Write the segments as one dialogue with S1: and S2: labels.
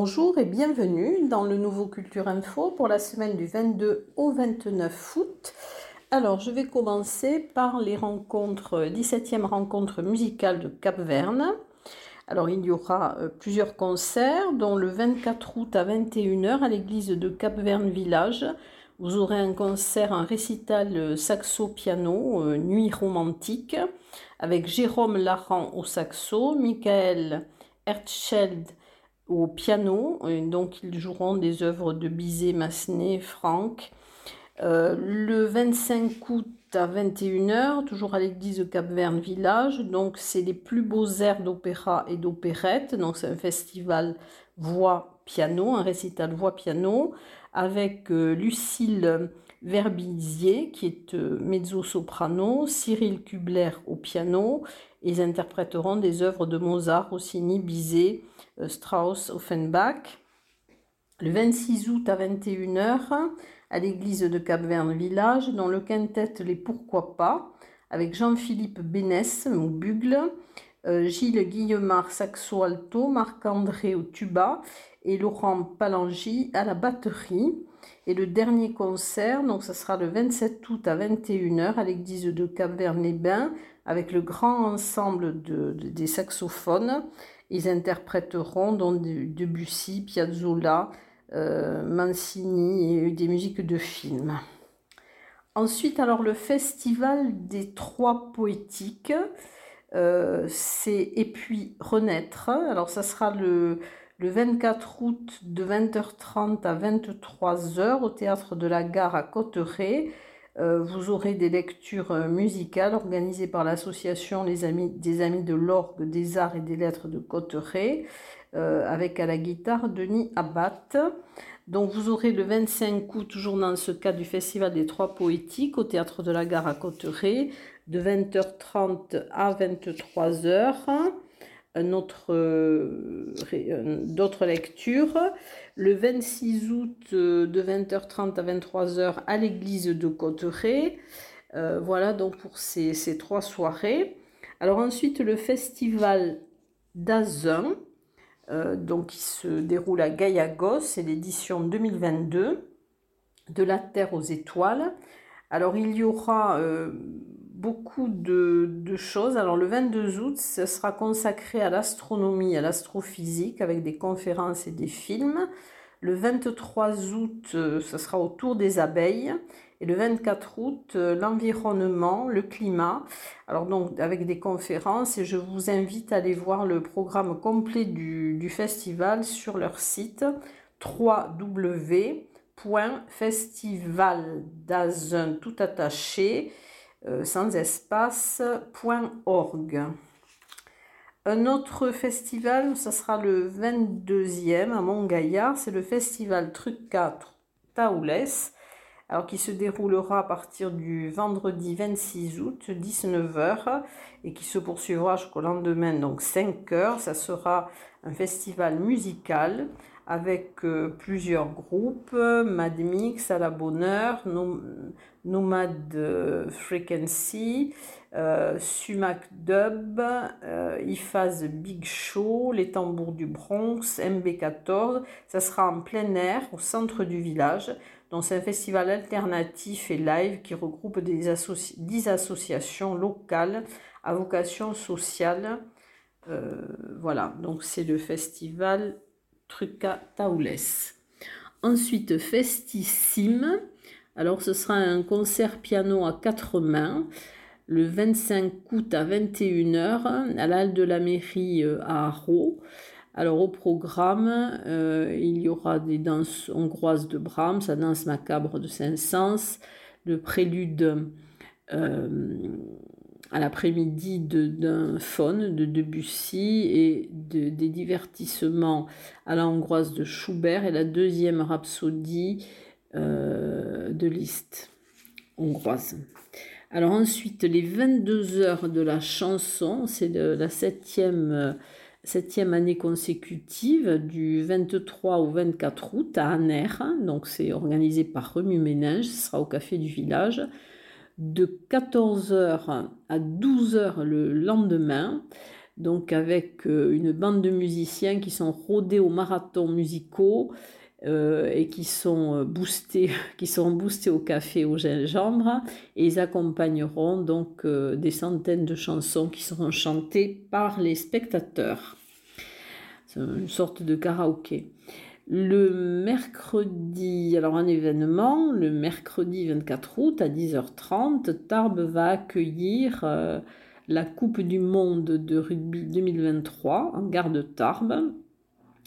S1: Bonjour et bienvenue dans le nouveau Culture Info pour la semaine du 22 au 29 août. Alors, je vais commencer par les rencontres, 17e rencontre musicale de Cap-Verne. Alors, il y aura euh, plusieurs concerts, dont le 24 août à 21h à l'église de Cap-Verne Village. Vous aurez un concert, un récital euh, saxo-piano, euh, Nuit romantique, avec Jérôme Laran au saxo, Michael Hertzscheld au piano. donc, ils joueront des œuvres de Bizet, Massenet, Franck. Euh, le 25 août à 21h, toujours à l'église de Cap-Verne Village. Donc, c'est les plus beaux airs d'opéra et d'opérette. Donc, c'est un festival voix-piano, un récital voix-piano, avec euh, Lucille Verbizier, qui est euh, mezzo-soprano, Cyril Kubler au piano. Ils interpréteront des œuvres de Mozart, Rossini, Bizet, euh, Strauss, Offenbach. Le 26 août à 21h, à l'église de Cap-Verne Village, dans le quintet Les Pourquoi pas, avec Jean-Philippe Bénès au bugle, euh, Gilles Guillemard saxo alto, Marc-André au tuba et Laurent Palangi à la batterie. Et le dernier concert, donc ça sera le 27 août à 21h à l'église de Cap-Verne-les-Bains avec le grand ensemble de, des saxophones. Ils interpréteront donc Debussy, Piazzolla, euh, Mancini et des musiques de films. Ensuite, alors le festival des trois poétiques, euh, c'est Et puis Renaître. Alors ça sera le, le 24 août de 20h30 à 23h au théâtre de la gare à Cotteret. Euh, vous aurez des lectures euh, musicales organisées par l'association des Amis de l'Orgue, des Arts et des Lettres de Cotteret, euh, avec à la guitare Denis Abbat. Donc vous aurez le 25 août, toujours dans ce cas du Festival des Trois Poétiques, au Théâtre de la Gare à Cotteret, de 20h30 à 23h autre, euh, euh, d'autres lectures. Le 26 août euh, de 20h30 à 23h à l'église de Cotteret. voilà donc pour ces, ces, trois soirées. Alors ensuite le festival d'Azun, donc qui se déroule à Gaiagos, c'est l'édition 2022 de la Terre aux étoiles. Alors il y aura beaucoup de, choses. Alors le 22 août, ce sera consacré à l'astronomie, à l'astrophysique avec des conférences et des films. Le 23 août, ce sera autour des abeilles. Et le 24 août, l'environnement, le climat. Alors donc avec des conférences et je vous invite à aller voir le programme complet du, festival sur leur site www.festivaldazen tout attaché euh, sans espace.org. Un autre festival, ça sera le 22e à Montgaillard, c'est le festival Truca Taoules, alors qui se déroulera à partir du vendredi 26 août 19h et qui se poursuivra jusqu'au lendemain donc 5h. Ça sera un festival musical avec euh, plusieurs groupes, Mad Mix à la bonheur, Nomad euh, Frequency, euh, Sumac Dub, euh, Ifaz Big Show, Les Tambours du Bronx, MB14. Ça sera en plein air au centre du village. Donc c'est un festival alternatif et live qui regroupe des 10 associations locales à vocation sociale. voilà, donc c'est le festival Truca Taules. Ensuite, Festissime. Alors, ce sera un concert piano à quatre mains le 25 août à 21h à l'Halle de la Mairie euh, à Arro. Alors au programme, euh, il y aura des danses hongroises de Brahms, la danse macabre de Saint-Saëns, le prélude euh, à l'après-midi d'un faune de Debussy et des divertissements à la hongroise de Schubert et la deuxième rhapsodie euh, de Liszt hongroise. Alors ensuite, les 22 heures de la chanson, c'est la septième, septième année consécutive du 23 au 24 août à Aner. Donc c'est organisé par Remue Ménage, ce sera au café du village de 14h à 12h le lendemain. donc avec une bande de musiciens qui sont rodés aux marathons musicaux et qui sont boostés, qui sont boostés au café au gingembre et ils accompagneront donc des centaines de chansons qui seront chantées par les spectateurs. C'est une sorte de karaoké. Le mercredi, alors un événement, le mercredi 24 août à 10h30, Tarbes va accueillir euh, la Coupe du Monde de rugby 2023 en gare de Tarbes.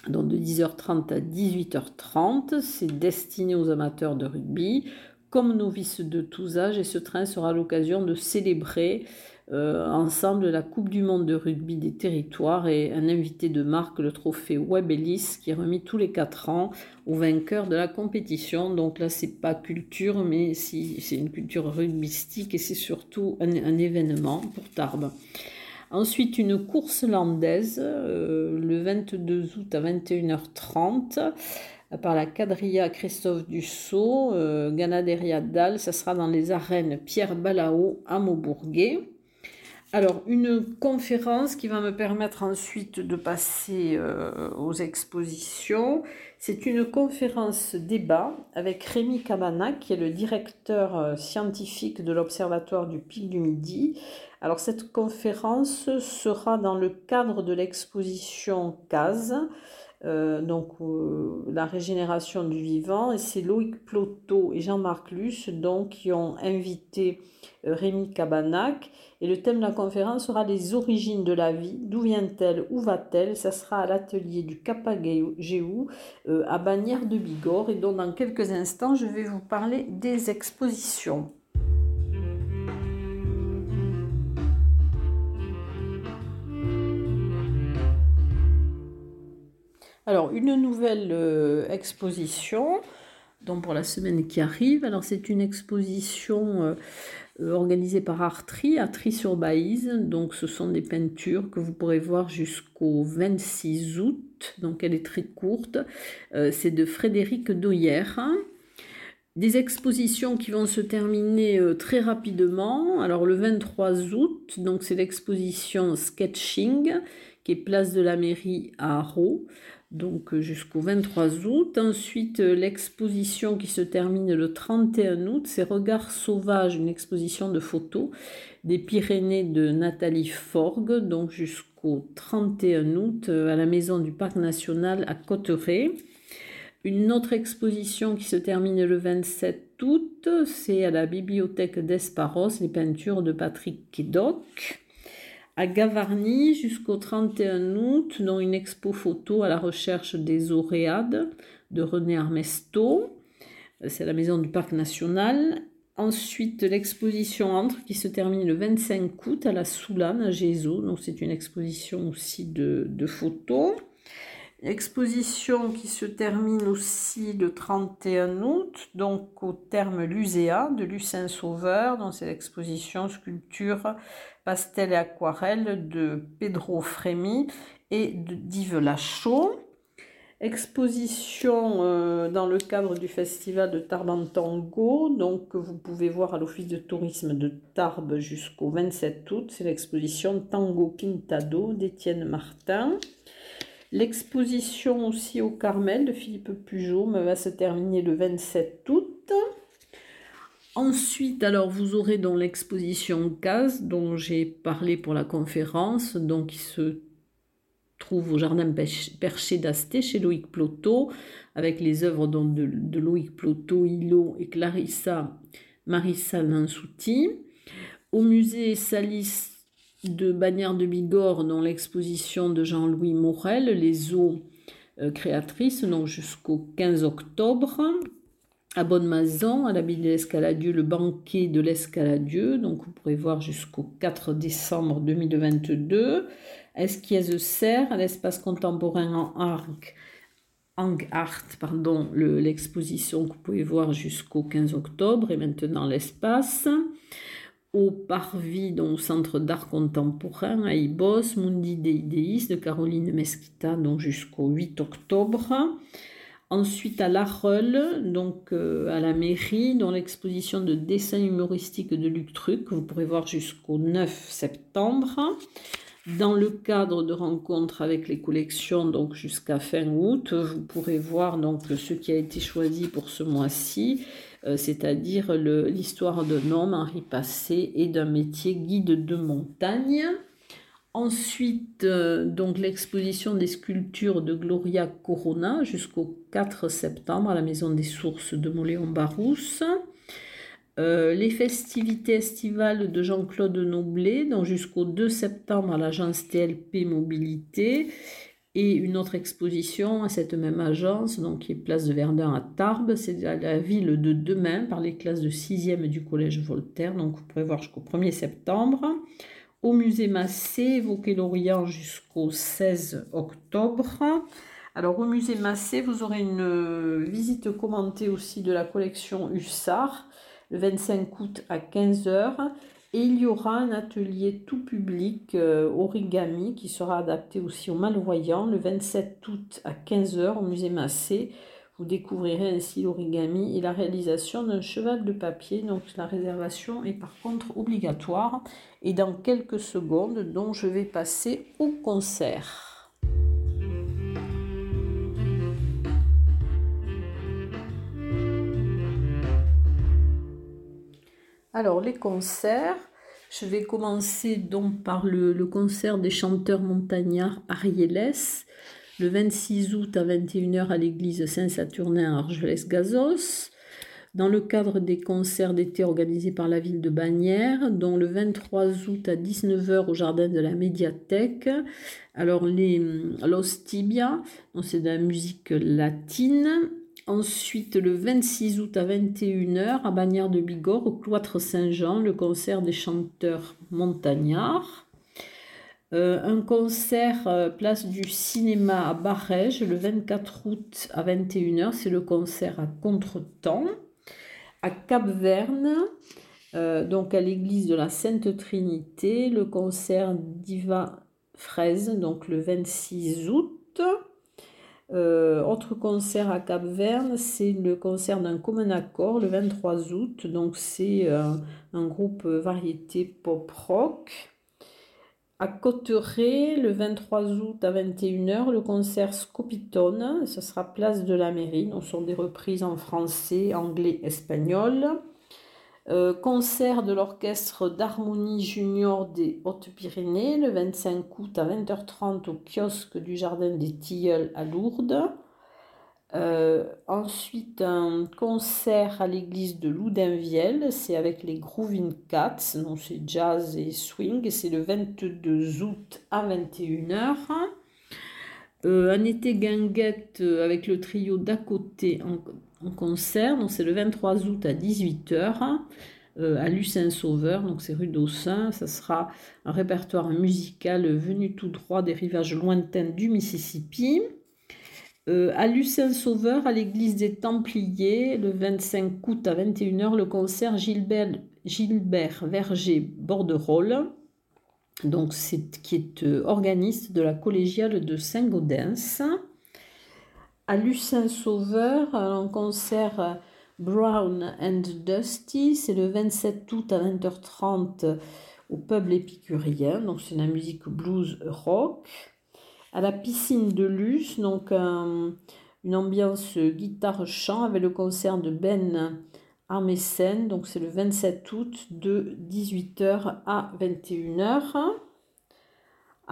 S1: Donc de 10h30 à 18h30, c'est destiné aux amateurs de rugby comme novices de tous âges et ce train sera l'occasion de célébrer euh, ensemble la Coupe du Monde de rugby des territoires et un invité de marque, le trophée Web Ellis, qui est remis tous les 4 ans aux vainqueurs de la compétition. Donc là, c'est pas culture, mais c'est une culture rugbystique et c'est surtout un, événement pour Tarbes. Ensuite, une course landaise euh, le 22 août à 21h30 par la quadrilla Christophe Dussault, euh, Ganaderia Dalle. Ça sera dans les arènes Pierre Balao à Maubourguet. Alors, une conférence qui va me permettre ensuite de passer euh, aux expositions. C'est une conférence débat avec Rémi Cabana, qui est le directeur euh, scientifique de l'Observatoire du Pic du Midi. Alors, cette conférence sera dans le cadre de l'exposition CASE, euh, donc la régénération du vivant, et c'est Loïc Ploto et Jean-Marc Luce qui ont invité Rémi Cabanac et le thème de la conférence sera les origines de la vie, d'où vient-elle, où va-t-elle? Ça sera à l'atelier du Capagéou euh, à Bagnères de Bigorre. Et donc dans quelques instants, je vais vous parler des expositions. Alors, une nouvelle euh, exposition donc pour la semaine qui arrive. Alors, c'est une exposition euh, euh, organisé par Artri, Artri-sur-Baïse. Donc ce sont des peintures que vous pourrez voir jusqu'au 26 août. Donc elle est très courte. C'est de Frédéric Doyer. Des expositions qui vont se terminer très rapidement. Alors le 23 août, donc c'est l'exposition Sketching qui est place de la mairie à Arro donc euh, jusqu'au 23 août. Ensuite, euh, l'exposition qui se termine le 31 août, c'est Regards sauvages, une exposition de photos des Pyrénées de Nathalie Forgue, donc jusqu'au 31 août euh, à la maison du Parc national à Cotteret. Une autre exposition qui se termine le 27 août, c'est à la bibliothèque d'Esparos, les peintures de Patrick Kedoc à Gavarnie jusqu'au 31 août, dont une expo photo à la recherche des Auréades de René Armesto. C'est la maison du Parc national. Ensuite, l'exposition Entre qui se termine le 25 août à la Soulane à Gézo. Donc, c'est une exposition aussi de photos. Exposition qui se termine aussi le 31 août, donc au terme Luséa de Lucin Sauveur, dans cette exposition sculpture, pastel et aquarelle de Pedro Frémy et d'Yves Lachaud. Exposition euh, dans le cadre du festival de Tarbes Tango, donc que vous pouvez voir à l'office de tourisme de Tarbes jusqu'au 27 août. C'est l'exposition Tango Pintado d'Étienne Martin. L'exposition aussi au Carmel de Philippe Pujot va se terminer le 27 août. Ensuite, alors vous aurez dans l'exposition CAS dont j'ai parlé pour la conférence, donc qui se trouve au jardin perché d'Asté chez Loïc Ploto, avec les œuvres de, de, Loïc Ploto, Hilo et Clarissa Marissa Lansouti. Au musée Salis de Bagnères de Bigorre dans l'exposition de Jean-Louis Morel, Les eaux euh, créatrices, donc jusqu'au 15 octobre. À Bonne-Maison, à l'abbaye de l'Escaladieu, le banquet de l'Escaladieu, donc vous pourrez voir jusqu'au 4 décembre 2022. Esquiez Serre, à l'espace contemporain en arc, Art, pardon, l'exposition que vous pouvez voir jusqu'au 15 octobre et maintenant l'espace? Au Parvis, donc Centre d'art contemporain à Ibos, Mundi Deidéis de Caroline Mesquita, donc jusqu'au 8 octobre. Ensuite à La donc euh, à la mairie, dans l'exposition de dessins humoristiques de Luc Truc, vous pourrez voir jusqu'au 9 septembre. Dans le cadre de rencontres avec les collections, donc jusqu'à fin août, vous pourrez voir donc ce qui a été choisi pour ce mois-ci, c'est-à-dire l'histoire d'un homme, Henri Passé, et d'un métier guide de montagne. Ensuite, euh, donc l'exposition des sculptures de Gloria Corona jusqu'au 4 septembre à la Maison des Sources de Moléon-Barousse. Euh, les festivités estivales de Jean-Claude Noblet, donc jusqu'au 2 septembre à l'agence TLP Mobilité, et une autre exposition à cette même agence, donc qui est Place de Verdun à Tarbes, c'est à la ville de demain par les classes de 6e du Collège Voltaire, donc vous pouvez voir jusqu'au 1er septembre. Au musée Massé, évoquer l'Orient jusqu'au 16 octobre. Alors au musée Massé, vous aurez une visite commentée aussi de la collection Hussard le 25 août à 15h. Et il y aura un atelier tout public euh, origami qui sera adapté aussi aux malvoyants le 27 août à 15h au musée Massé. Vous découvrirez ainsi l'origami et la réalisation d'un cheval de papier. Donc la réservation est par contre obligatoire. Et dans quelques secondes, donc je vais passer au concert. Alors, les concerts, je vais commencer donc par le, concert des chanteurs montagnards Arieles, le 26 août à 21h à l'église Saint-Saturnin à Argelès-Gazos, dans le cadre des concerts d'été organisés par la ville de Bagnères, dont le 23 août à 19h au jardin de la médiathèque. Alors, les Los Tibia, c'est de la musique latine. Ensuite, le 26 août à 21h, à Bagnères de Bigorre, au cloître Saint-Jean, le concert des chanteurs montagnards. Euh, un concert euh, place du cinéma à Barège, le 24 août à 21h, c'est le concert à Contretemps. À Cap-Verne, euh, donc à l'église de la Sainte Trinité, le concert d'Iva Fraise, donc le 26 août. Euh, autre concert à Cap-Verne, c'est le concert d'un commun accord le 23 août. Donc c'est euh, un groupe variété pop-rock. À Cotteret, le 23 août à 21h, le concert Scopitone. Ce sera place de la mairie. Donc, ce sont des reprises en français, anglais, espagnol. Euh, concert de l'orchestre d'harmonie junior des Hautes-Pyrénées le 25 août à 20h30 au kiosque du Jardin des Tilleuls à Lourdes. Euh, ensuite, un concert à l'église de Loudinvielle, c'est avec les Groovin Cats, donc c'est jazz et swing, c'est le 22 août à 21h. Euh, un été guinguette avec le trio d'à côté concert. C'est le 23 août à 18h euh, à Lucin-Sauveur, donc c'est rue d'Aussin. Ça sera un répertoire musical venu tout droit des rivages lointains du Mississippi. Euh, à Lucin-Sauveur, à l'église des Templiers, le 25 août à 21h, le concert Gilbert, Gilbert Verger Borderolle, donc c'est, qui est euh, organiste de la collégiale de Saint-Gaudens à Sauveur, un concert Brown and Dusty, c'est le 27 août à 20h30 au pub épicurien, donc c'est la musique blues rock. À la piscine de Luce, donc une ambiance guitare-chant avec le concert de Ben Armesen, donc c'est le 27 août de 18h à 21h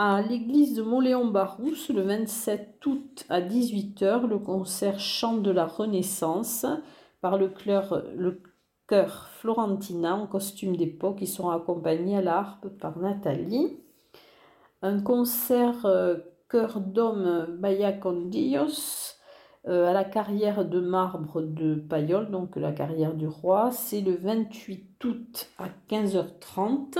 S1: à l'église de Montléon-Barousse le 27 août à 18h le concert Chant de la Renaissance par le chœur, le chœur Florentina en costume d'époque qui sera accompagné à l'harpe par Nathalie. Un concert euh, chœur d'homme Bayacondillos euh, à la carrière de marbre de Payol, donc la carrière du roi. C'est le 28 août à 15h30.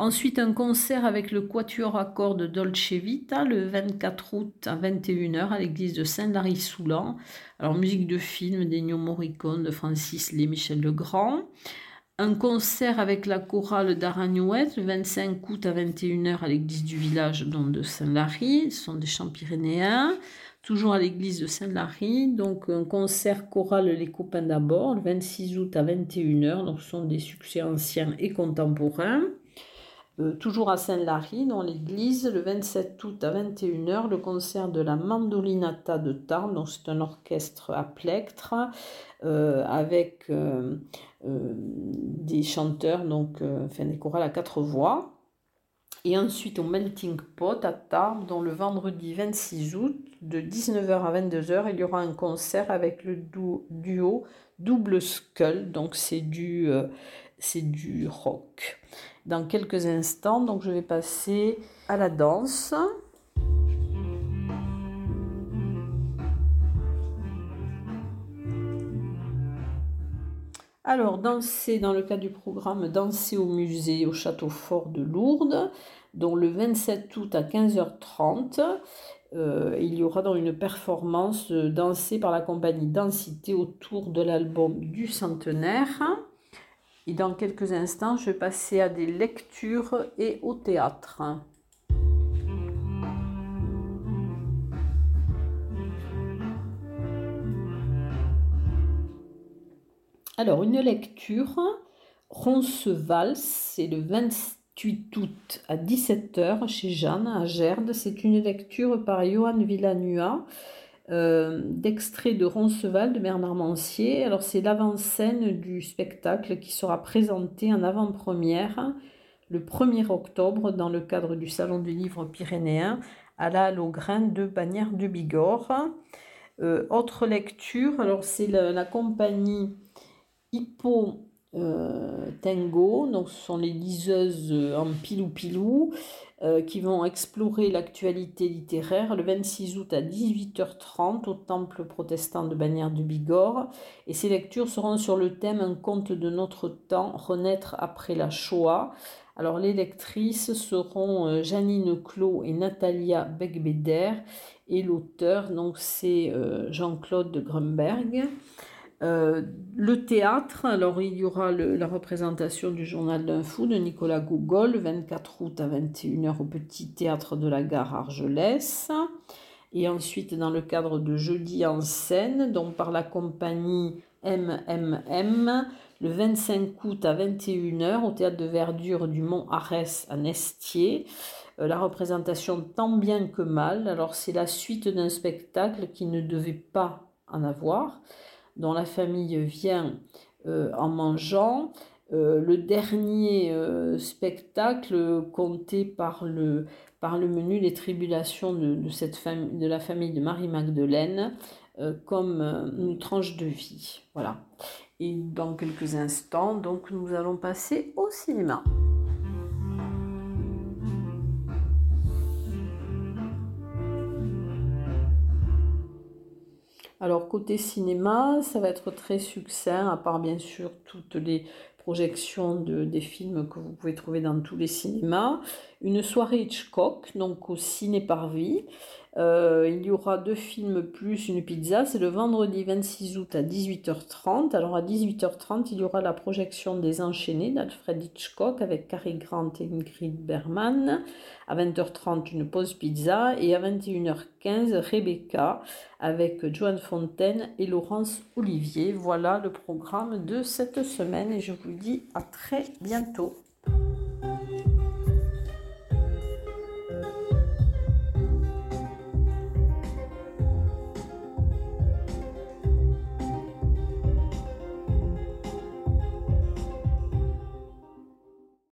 S1: Ensuite, un concert avec le Quatuor à cordes Dolce Vita le 24 août à 21h à l'église de Saint-Lary-Soulan. Alors, musique de film d'Ennio Morricone, de Francis Lé, Michel Legrand. Un concert avec la chorale d'Aragnouette le 25 août à 21h à l'église du village de Saint-Lary. Ce sont des chants pyrénéens. Toujours à l'église de Saint-Lary. Donc, un concert choral Les Copains d'abord le 26 août à 21h. Donc, ce sont des succès anciens et contemporains. Euh, toujours à Saint-Lary, dans l'église, le 27 août à 21h, le concert de la Mandolinata de Tarbes. Donc, c'est un orchestre à plectre euh, avec euh, des chanteurs, donc, enfin, des chorales à quatre voix. Et ensuite au Melting Pot à Tarbes, dont le vendredi 26 août, de 19h à 22h, il y aura un concert avec le duo Double Skull. Donc c'est du, c'est du rock dans quelques instants. Donc je vais passer à la danse. Alors, danser dans le cadre du programme Danser au musée au château fort de Lourdes, dont le 27 août à 15h30, euh, il y aura dans une performance dansée par la compagnie Densité autour de l'album du centenaire. Et dans quelques instants, je vais passer à des lectures et au théâtre. Alors, une lecture, Roncesvalls, c'est le 28 août à 17h chez Jeanne à Gerde. C'est une lecture par Johan Villanua euh, d'extrait de Ronceval de Bernard Mancier. Alors c'est l'avant-scène du spectacle qui sera présenté en avant-première le 1er octobre dans le cadre du Salon du Livre pyrénéen à la Logrin de Bagnères du Bigorre. Euh, autre lecture, alors c'est la, compagnie Hippo euh, Tango, donc ce sont les liseuses en pilou-pilou. Euh, qui vont explorer l'actualité littéraire le 26 août à 18h30 au Temple protestant de Bagnères du Bigorre. Et ces lectures seront sur le thème Un conte de notre temps, renaître après la Shoah. Alors les lectrices seront euh, Janine Clot et Natalia Begbeder et l'auteur donc c'est euh, Jean-Claude Grunberg. Euh, le théâtre, alors il y aura la représentation du journal d'un fou de Nicolas Gougol, le 24 août à 21h au Petit Théâtre de la Gare Argelès. Et ensuite, dans le cadre de Jeudi en scène, donc par la compagnie MMM, le 25 août à 21h au Théâtre de Verdure du Mont Arès à Nestier. Euh, la représentation tant bien que mal. Alors c'est la suite d'un spectacle qui ne devait pas en avoir dont la famille vient euh, en mangeant. Euh, le dernier euh, spectacle compté par le, menu Les tribulations de, cette de la famille de Marie-Magdeleine comme une tranche de vie. Voilà. Et dans quelques instants, donc, nous allons passer au cinéma. Alors côté cinéma, ça va être très succinct, à part bien sûr toutes les projections de, des films que vous pouvez trouver dans tous les cinémas. Une soirée Hitchcock, donc au ciné parvis. Euh, il y aura deux films plus une pizza. C'est le vendredi 26 août à 18h30. Alors à 18h30, il y aura la projection des Enchaînés d'Alfred Hitchcock avec Cary Grant et Ingrid Bergman. À 20h30, une pause pizza. Et à 21h15, Rebecca avec Joanne Fontaine et Laurence Olivier. Voilà le programme de cette semaine et je vous dis à très bientôt.